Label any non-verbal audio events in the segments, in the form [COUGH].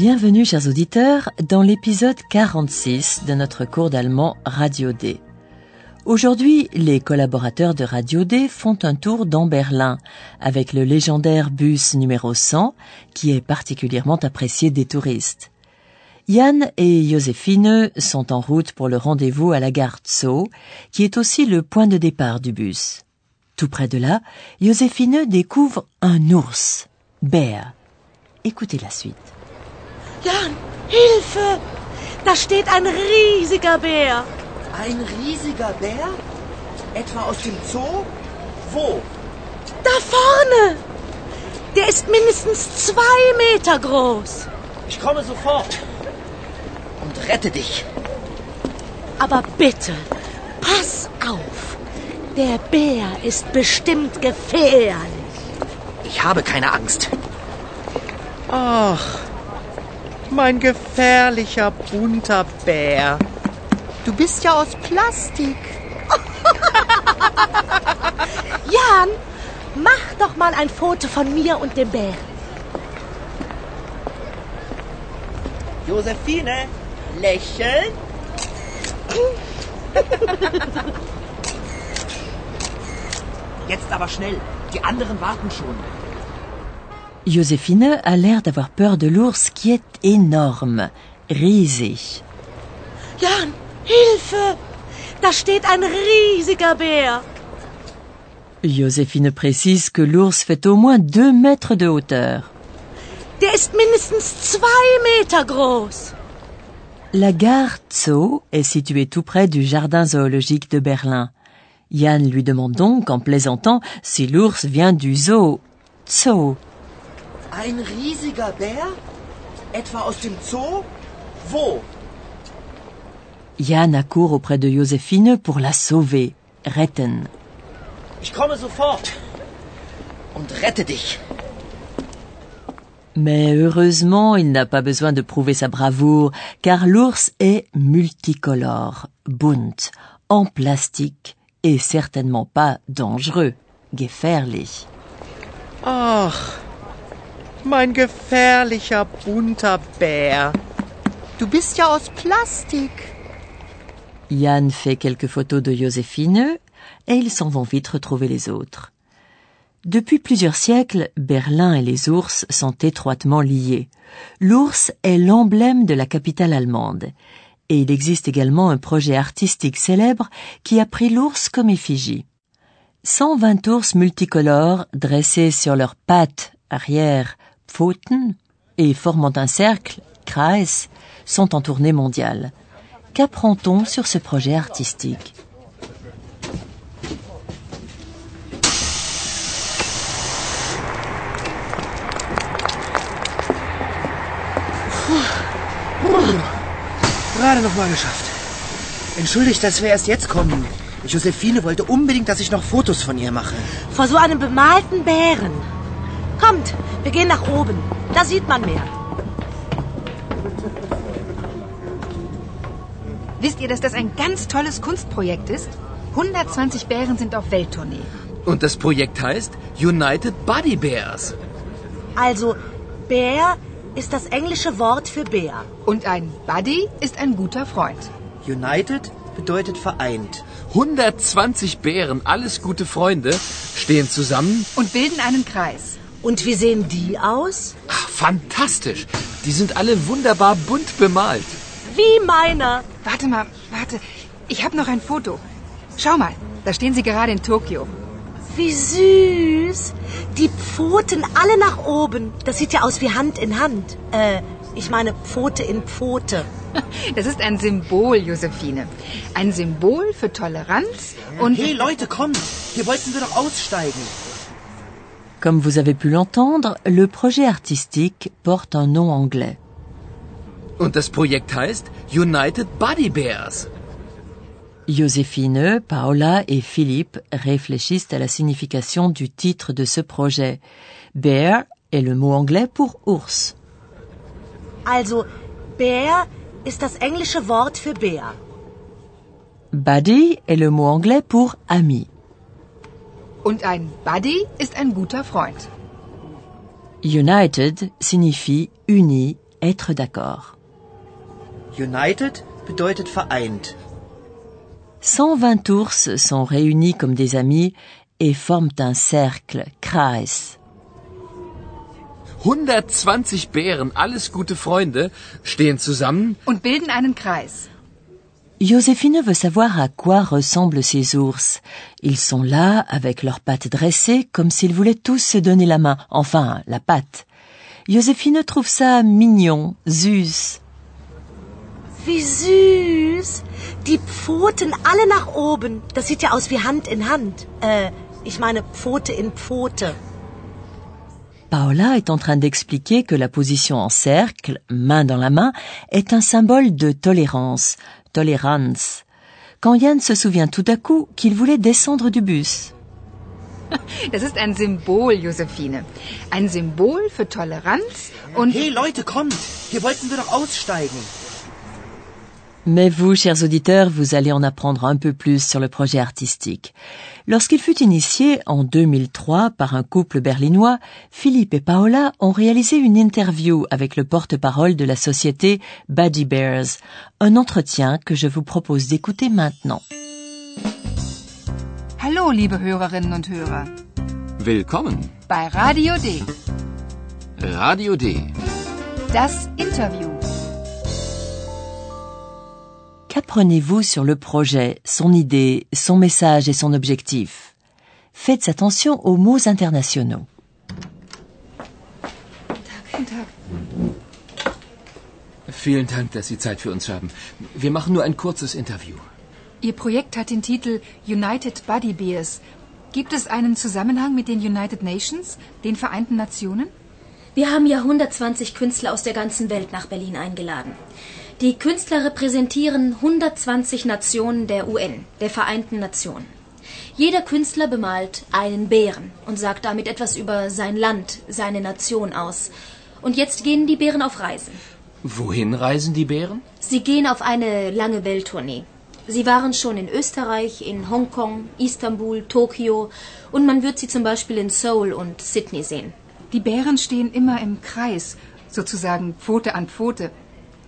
Bienvenue chers auditeurs dans l'épisode 46 de notre cours d'allemand Radio D. Aujourd'hui, les collaborateurs de Radio D font un tour dans Berlin avec le légendaire bus numéro 100 qui est particulièrement apprécié des touristes. Yann et Joséphine sont en route pour le rendez-vous à la gare Zoo, qui est aussi le point de départ du bus. Tout près de là, Joséphine découvre un ours, Bär. Écoutez la suite. Jan, Hilfe! Da steht ein riesiger Bär. Ein riesiger Bär? Etwa aus dem Zoo? Wo? Da vorne! Der ist mindestens zwei Meter groß. Ich komme sofort. Und rette dich. Aber bitte, pass auf. Der Bär ist bestimmt gefährlich. Ich habe keine Angst. Ach, mein gefährlicher bunter Bär. Du bist ja aus Plastik. [LAUGHS] Jan, mach doch mal ein Foto von mir und dem Bär. Josephine, lächeln. [LAUGHS] Jetzt aber schnell. Die anderen warten schon. Joséphine a l'air d'avoir peur de l'ours qui est énorme, riesig. Jan, Hilfe! Da steht ein riesiger Bär. Joséphine précise que l'ours fait au moins deux mètres de hauteur. Der ist mindestens zwei Meter groß. La gare Zoo est située tout près du jardin zoologique de Berlin. Yann lui demande donc, en plaisantant, si l'ours vient du zoo. Zoo. Ein riesiger Bär? Etwa aus dem Zoo? Wo? Yann accourt auprès de Joséphine pour la sauver. Retten. Ich komme sofort. Und rette dich. Mais heureusement, il n'a pas besoin de prouver sa bravoure, car l'ours est multicolore, bunt, en plastique, et certainement pas dangereux, gefährlich. Ach, mein gefährlicher bunter Bär. Du bist ja aus Plastik. Yann fait quelques photos de Joséphine, et ils s'en vont vite retrouver les autres. Depuis plusieurs siècles, Berlin et les ours sont étroitement liés. L'ours est l'emblème de la capitale allemande. Et il existe également un projet artistique célèbre qui a pris l'ours comme effigie. 120 ours multicolores dressés sur leurs pattes arrière, Pfoten, et formant un cercle, Kreis, sont en tournée mondiale. Qu'apprend-on sur ce projet artistique Gerade noch mal geschafft. Entschuldigt, dass wir erst jetzt kommen. Josephine wollte unbedingt, dass ich noch Fotos von ihr mache. Vor so einem bemalten Bären. Kommt, wir gehen nach oben. Da sieht man mehr. Wisst ihr, dass das ein ganz tolles Kunstprojekt ist? 120 Bären sind auf Welttournee. Und das Projekt heißt United Body Bears. Also, Bär ist das englische Wort für Bär. Und ein Buddy ist ein guter Freund. United bedeutet vereint. 120 Bären, alles gute Freunde, stehen zusammen. Und bilden einen Kreis. Und wie sehen die aus? Ach, fantastisch. Die sind alle wunderbar bunt bemalt. Wie meiner. Warte mal, warte. Ich habe noch ein Foto. Schau mal, da stehen sie gerade in Tokio. Wie süß. Die Pfoten alle nach oben. Das sieht ja aus wie Hand in Hand. Äh, ich meine Pfote in Pfote. [LAUGHS] Das ist ein Symbol, Josephine. Ein Symbol für Toleranz und... Hey Leute, kommt! Hier wollten wir doch aussteigen. Comme vous avez pu l'entendre, le projet artistique porte un nom anglais. Und das Projekt heißt United Body Bears. Joséphine, Paola et Philippe réfléchissent à la signification du titre de ce projet. Bear est le mot anglais pour ours. Also, Bär ist das englische Wort für Bär. Buddy est le mot anglais pour ami. Und ein Buddy ist ein guter Freund. United signifie uni, être d'accord. United bedeutet vereint. 120 ours sont réunis comme des amis et forment un cercle, Kreis. 120 Bären, alles gute Freunde, stehen zusammen Und bilden einen Kreis. Joséphine veut savoir à quoi ressemblent ces ours. Ils sont là, avec leurs pattes dressées, comme s'ils voulaient tous se donner la main, enfin, la patte. Joséphine trouve ça mignon, zus. Wie süß. Die Pfoten alle nach oben. Das sieht ja aus wie Hand in Hand. Äh, ich meine Pfote in Pfote. Paola est en train d'expliquer que la position en cercle, main dans la main, est un symbole de tolérance, tolérance. Quand Yann se souvient tout à coup qu'il voulait descendre du bus. [LAUGHS] Das ist ein Symbol, Josephine. Ein Symbol für Toleranz und... Hey Leute, kommt! Hier wollten wir doch aussteigen. Mais vous, chers auditeurs, vous allez en apprendre un peu plus sur le projet artistique. Lorsqu'il fut initié en 2003 par un couple berlinois, Philippe et Paola ont réalisé une interview avec le porte-parole de la société Buddy Bears, un entretien que je vous propose d'écouter maintenant. Hallo, liebe Hörerinnen und Hörer. Willkommen. Bei Radio D. Radio D. Das Interview. Qu'apprenez-vous sur le projet, son idée, son message et son objectif Faites attention aux mots internationaux. Guten Tag. Vielen Dank, dass Sie Zeit für uns haben. Wir machen nur ein kurzes Interview. Ihr Projekt hat den Titel United Buddy Bears. Gibt es einen Zusammenhang mit den United Nations, den Vereinten Nationen? Wir haben ja 120 Künstler aus der ganzen Welt nach Berlin eingeladen. Die Künstler repräsentieren 120 Nationen der UN, der Vereinten Nationen. Jeder Künstler bemalt einen Bären und sagt damit etwas über sein Land, seine Nation aus. Und jetzt gehen die Bären auf Reisen. Wohin reisen die Bären? Sie gehen auf eine lange Welttournee. Sie waren schon in Österreich, in Hongkong, Istanbul, Tokio und man wird sie zum Beispiel in Seoul und Sydney sehen. Die Bären stehen immer im Kreis, sozusagen Pfote an Pfote.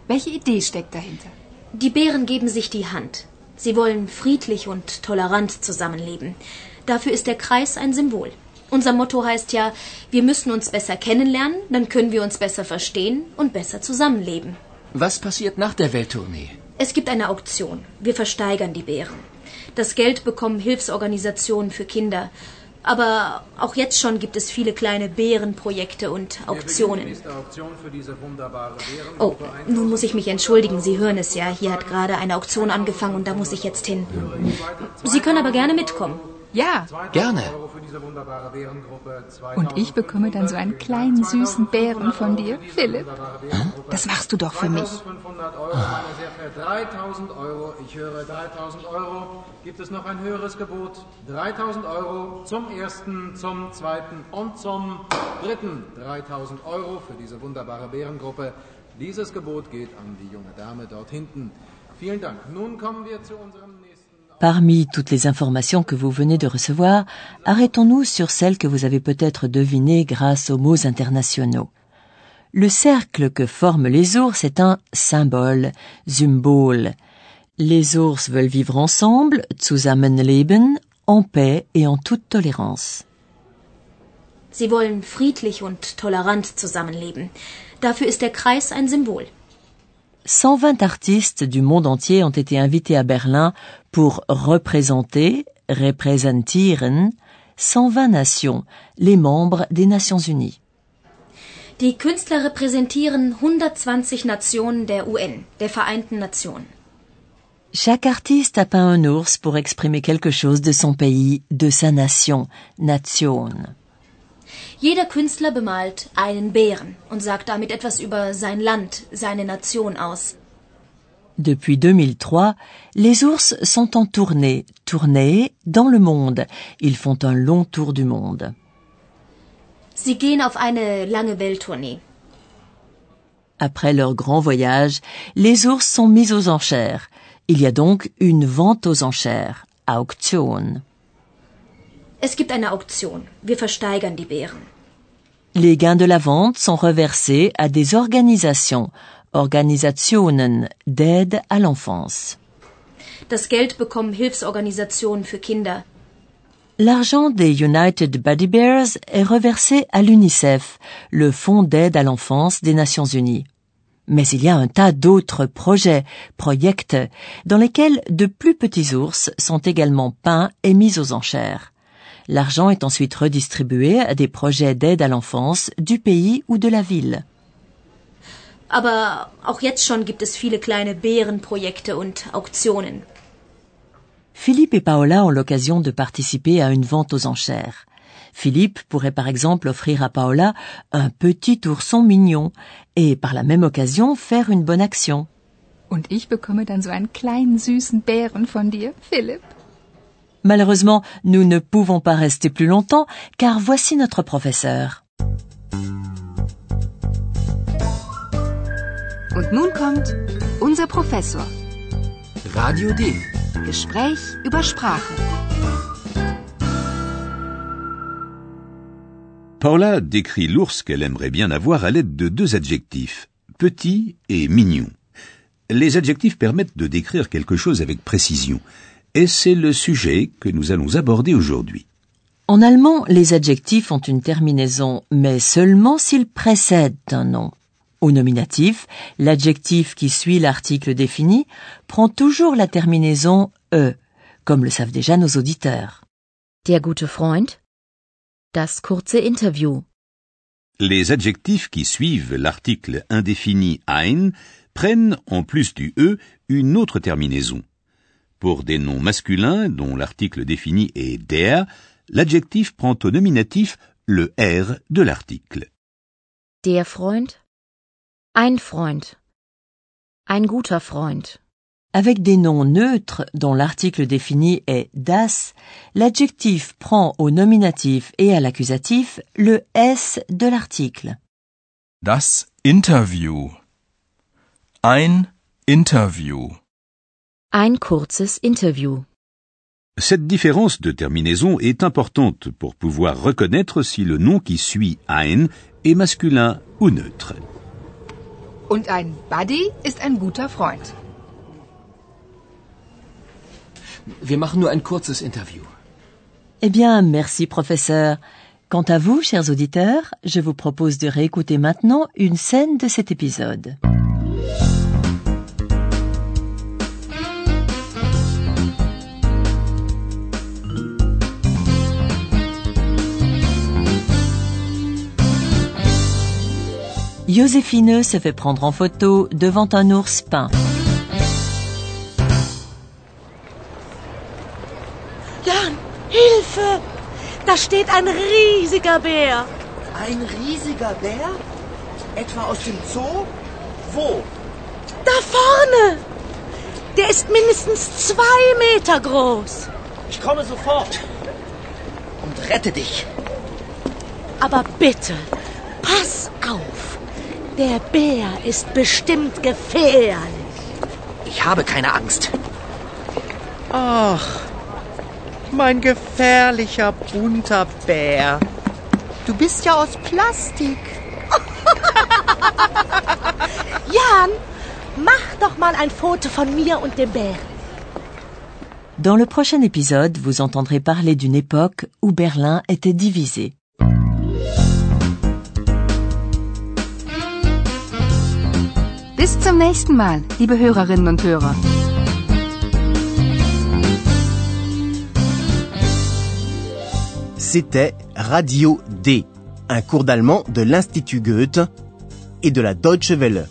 Welche Idee steckt dahinter? Die Bären geben sich die Hand. Sie wollen friedlich und tolerant zusammenleben. Dafür ist der Kreis ein Symbol. Unser Motto heißt ja, wir müssen uns besser kennenlernen, dann können wir uns besser verstehen und besser zusammenleben. Was passiert nach der Welttournee? Es gibt eine Auktion. Wir versteigern die Bären. Das Geld bekommen Hilfsorganisationen für Kinder. Aber auch jetzt schon gibt es viele kleine Bärenprojekte und Auktionen. Oh, nun muss ich mich entschuldigen. Sie hören es ja. Hier hat gerade eine Auktion angefangen und da muss ich jetzt hin. Sie können aber gerne mitkommen. Ja, Gerne. und ich bekomme dann so einen kleinen süßen Bären von dir, Philipp. Das machst du doch für mich. 500 Euro, meine sehr verehrten. 3000 Euro. Ich höre 3000 Euro. Gibt es noch ein höheres Gebot? 3000 Euro zum ersten, zum zweiten und zum dritten. 3000 Euro für diese wunderbare Bärengruppe. Dieses Gebot geht an die junge Dame dort hinten. Vielen Dank. Nun kommen wir zu unserem. Parmi toutes les informations que vous venez de recevoir, arrêtons-nous sur celles que vous avez peut-être devinées grâce aux mots internationaux. Le cercle que forment les ours est un symbole, Symbol. Les ours veulent vivre ensemble, zusammenleben, en paix et en toute tolérance. Sie wollen friedlich und tolerant zusammenleben. Dafür ist der Kreis ein Symbol. 120 artistes du monde entier ont été invités à Berlin pour représenter, repräsentieren, 120 nations, les membres des Nations Unies. Die Künstler repräsentieren 120 Nationen der UN, der Vereinten Nationen. Chaque artiste a peint un ours pour exprimer quelque chose de son pays, de sa nation, nation. Jeder Künstler bemalt einen Bären und sagt damit etwas über sein Land, seine Nation aus. Depuis 2003, les ours sont en tournée, tournée dans le monde. Ils font un long tour du monde. Sie gehen auf eine lange Welttournee. Après leur grand voyage, les ours sont mis aux enchères. Il y a donc une vente aux enchères, Auktion. Es gibt eine Auktion. Wir versteigern die Bären. Les gains de la vente sont reversés à des organisations, Organisationen d'aide à l'enfance. Das Geld bekommen Hilfsorganisationen für Kinder. L'argent des United Buddy Bears est reversé à l'UNICEF, le Fonds d'aide à l'enfance des Nations Unies. Mais il y a un tas d'autres projets, projects, dans lesquels de plus petits ours sont également peints et mis aux enchères. L'argent est ensuite redistribué à des projets d'aide à l'enfance du pays ou de la ville. Aber auch jetzt schon gibt es viele kleine Bärenprojekte und Auktionen. Philippe et Paola ont l'occasion de participer à une vente aux enchères. Philippe pourrait par exemple offrir à Paola un petit ourson mignon et par la même occasion faire une bonne action. Und ich bekomme dann so einen kleinen süßen Bären von dir, Philipp. Malheureusement, nous ne pouvons pas rester plus longtemps car voici notre professeur. Und nun kommt unser Professor. Radio D. Gespräch über Sprache. Paula décrit l'ours qu'elle aimerait bien avoir à l'aide de deux adjectifs, petit et mignon. Les adjectifs permettent de décrire quelque chose avec précision, et c'est le sujet que nous allons aborder aujourd'hui. En allemand, les adjectifs ont une terminaison, mais seulement s'ils précèdent un nom. Au nominatif, l'adjectif qui suit l'article défini prend toujours la terminaison e, comme le savent déjà nos auditeurs. Der gute Freund. Das kurze Interview. Les adjectifs qui suivent l'article indéfini ein prennent, en plus du e, une autre terminaison. Pour des noms masculins dont l'article défini est der, l'adjectif prend au nominatif le r de l'article. Der Freund. Ein Freund. Ein guter Freund. Avec des noms neutres dont l'article défini est das, l'adjectif prend au nominatif et à l'accusatif le s de l'article. Das Interview. Ein Interview. Ein kurzes Interview. Cette différence de terminaison est importante pour pouvoir reconnaître si le nom qui suit ein est masculin ou neutre. Und ein Buddy ist ein guter Freund. Wir machen nur ein kurzes Interview. Eh bien, merci professeur. Quant à vous, chers auditeurs, je vous propose de réécouter maintenant une scène de cet épisode. Joséphine se fait prendre en photo devant un ours peint. Jan, Hilfe! Da steht ein riesiger Bär. Ein riesiger Bär? Etwa aus dem Zoo? Wo? Da vorne! Der ist mindestens zwei Meter groß. Ich komme sofort. Und rette dich. Aber bitte, pass auf. Der Bär ist bestimmt gefährlich. Ich habe keine Angst. Ach, mein gefährlicher bunter Bär. Du bist ja aus Plastik. [LAUGHS] Jan, mach doch mal ein Foto von mir und dem Bär. Dans le prochain épisode, vous entendrez parler d'une époque où Berlin était divisé. Zum nächsten Mal, liebe Hörerinnen und Hörer. C'était Radio D, un cours d'allemand de l'Institut Goethe et de la Deutsche Welle.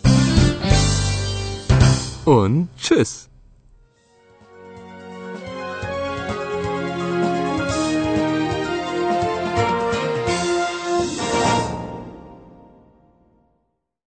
Und tschüss.